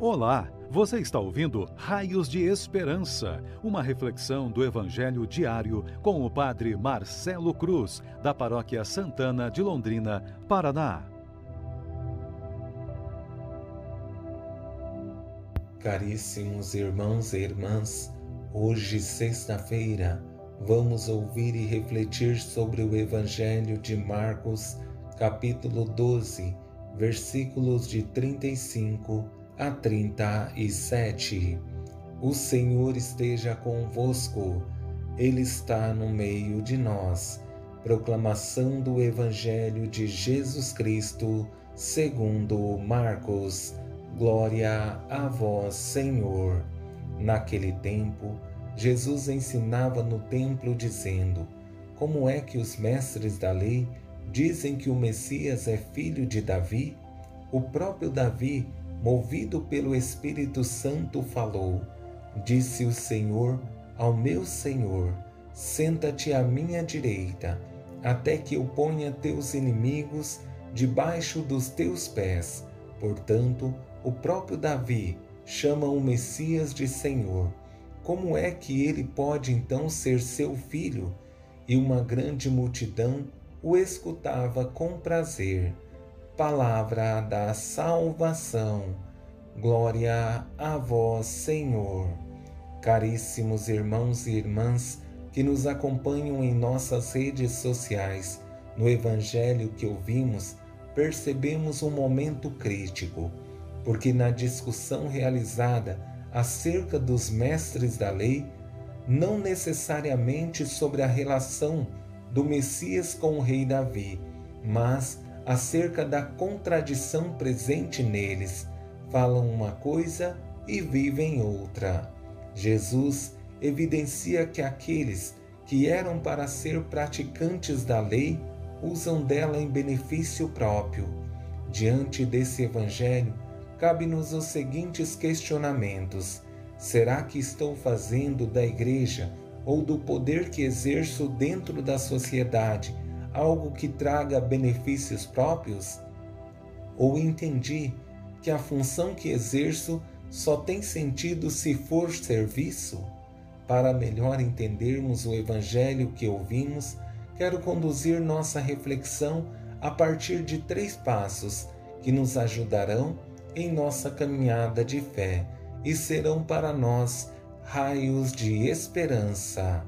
Olá, você está ouvindo Raios de Esperança, uma reflexão do Evangelho diário com o Padre Marcelo Cruz, da Paróquia Santana de Londrina, Paraná. Caríssimos irmãos e irmãs, hoje, sexta-feira, vamos ouvir e refletir sobre o Evangelho de Marcos, capítulo 12, versículos de 35 a 37. O Senhor esteja convosco, Ele está no meio de nós. Proclamação do Evangelho de Jesus Cristo, segundo Marcos. Glória a vós, Senhor. Naquele tempo, Jesus ensinava no templo, dizendo: Como é que os mestres da lei dizem que o Messias é filho de Davi? O próprio Davi movido pelo Espírito Santo, falou: Disse o Senhor ao meu Senhor: Senta-te à minha direita, até que eu ponha teus inimigos debaixo dos teus pés. Portanto, o próprio Davi chama o Messias de Senhor. Como é que ele pode então ser seu filho? E uma grande multidão o escutava com prazer palavra da salvação. Glória a vós, Senhor. Caríssimos irmãos e irmãs que nos acompanham em nossas redes sociais, no Evangelho que ouvimos, percebemos um momento crítico, porque na discussão realizada acerca dos mestres da lei, não necessariamente sobre a relação do Messias com o rei Davi, mas acerca da contradição presente neles. Falam uma coisa e vivem outra. Jesus evidencia que aqueles que eram para ser praticantes da lei usam dela em benefício próprio. Diante desse evangelho, cabe-nos os seguintes questionamentos: será que estou fazendo da igreja ou do poder que exerço dentro da sociedade algo que traga benefícios próprios? Ou entendi que a função que exerço só tem sentido se for serviço? Para melhor entendermos o Evangelho que ouvimos, quero conduzir nossa reflexão a partir de três passos que nos ajudarão em nossa caminhada de fé e serão para nós raios de esperança.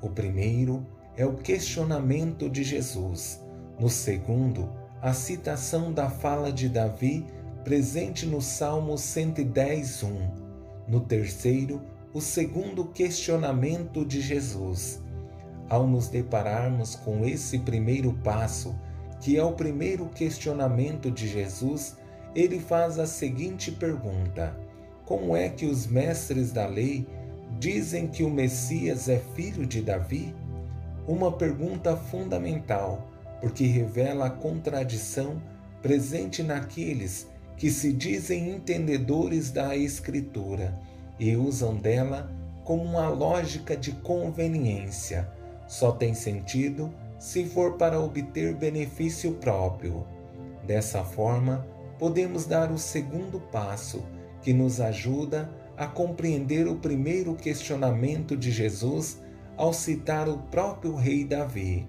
O primeiro é o questionamento de Jesus. No segundo, a citação da fala de Davi presente no Salmo 110, 1. No terceiro, o segundo questionamento de Jesus. Ao nos depararmos com esse primeiro passo, que é o primeiro questionamento de Jesus, ele faz a seguinte pergunta: Como é que os mestres da lei dizem que o Messias é filho de Davi? Uma pergunta fundamental, porque revela a contradição presente naqueles que se dizem entendedores da Escritura e usam dela como uma lógica de conveniência. Só tem sentido se for para obter benefício próprio. Dessa forma, podemos dar o segundo passo, que nos ajuda a compreender o primeiro questionamento de Jesus ao citar o próprio rei Davi.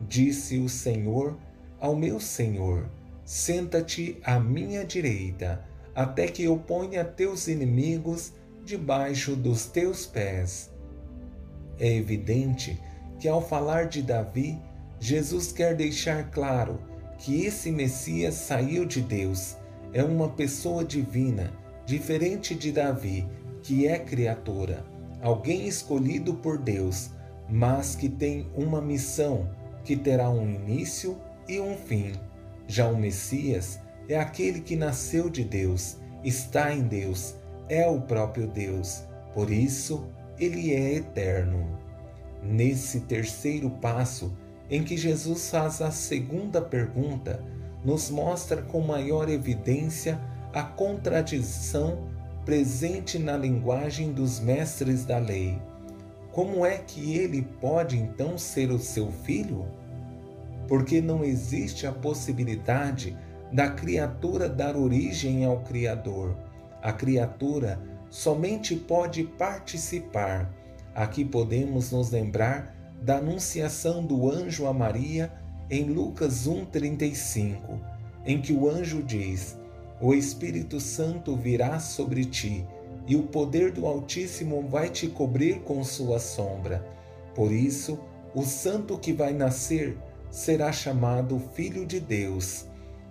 Disse o Senhor ao meu Senhor: Senta-te à minha direita, até que eu ponha teus inimigos debaixo dos teus pés. É evidente que ao falar de Davi, Jesus quer deixar claro que esse Messias saiu de Deus, é uma pessoa divina, diferente de Davi, que é criatura alguém escolhido por Deus, mas que tem uma missão que terá um início e um fim. Já o Messias é aquele que nasceu de Deus, está em Deus, é o próprio Deus, por isso ele é eterno. Nesse terceiro passo, em que Jesus faz a segunda pergunta, nos mostra com maior evidência a contradição presente na linguagem dos mestres da lei. Como é que ele pode então ser o seu filho? Porque não existe a possibilidade da criatura dar origem ao Criador. A criatura somente pode participar. Aqui podemos nos lembrar da anunciação do anjo a Maria em Lucas 1,35, em que o anjo diz: O Espírito Santo virá sobre ti, e o poder do Altíssimo vai te cobrir com sua sombra. Por isso, o santo que vai nascer será chamado Filho de Deus.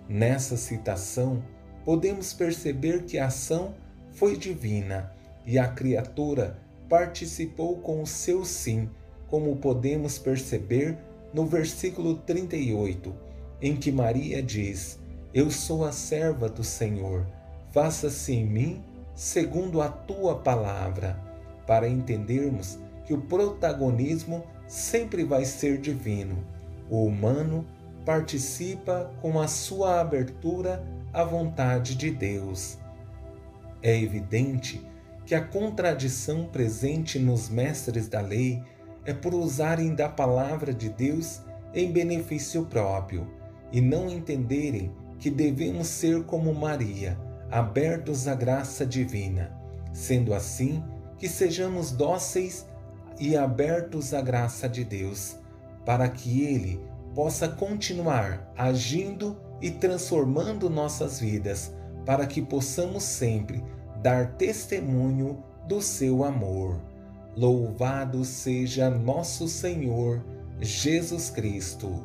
Nessa citação, podemos perceber que a ação foi divina e a criatura participou com o seu sim, como podemos perceber no versículo 38, em que Maria diz: Eu sou a serva do Senhor, faça-se em mim segundo a tua palavra, para entendermos que o protagonismo sempre vai ser divino. O humano participa com a sua abertura à vontade de Deus. É evidente que a contradição presente nos mestres da lei é por usarem da palavra de Deus em benefício próprio e não entenderem que devemos ser como Maria, abertos à graça divina. Sendo assim, que sejamos dóceis e abertos à graça de Deus, para que Ele possa continuar agindo e transformando nossas vidas para que possamos sempre dar testemunho do seu amor. Louvado seja nosso Senhor Jesus Cristo,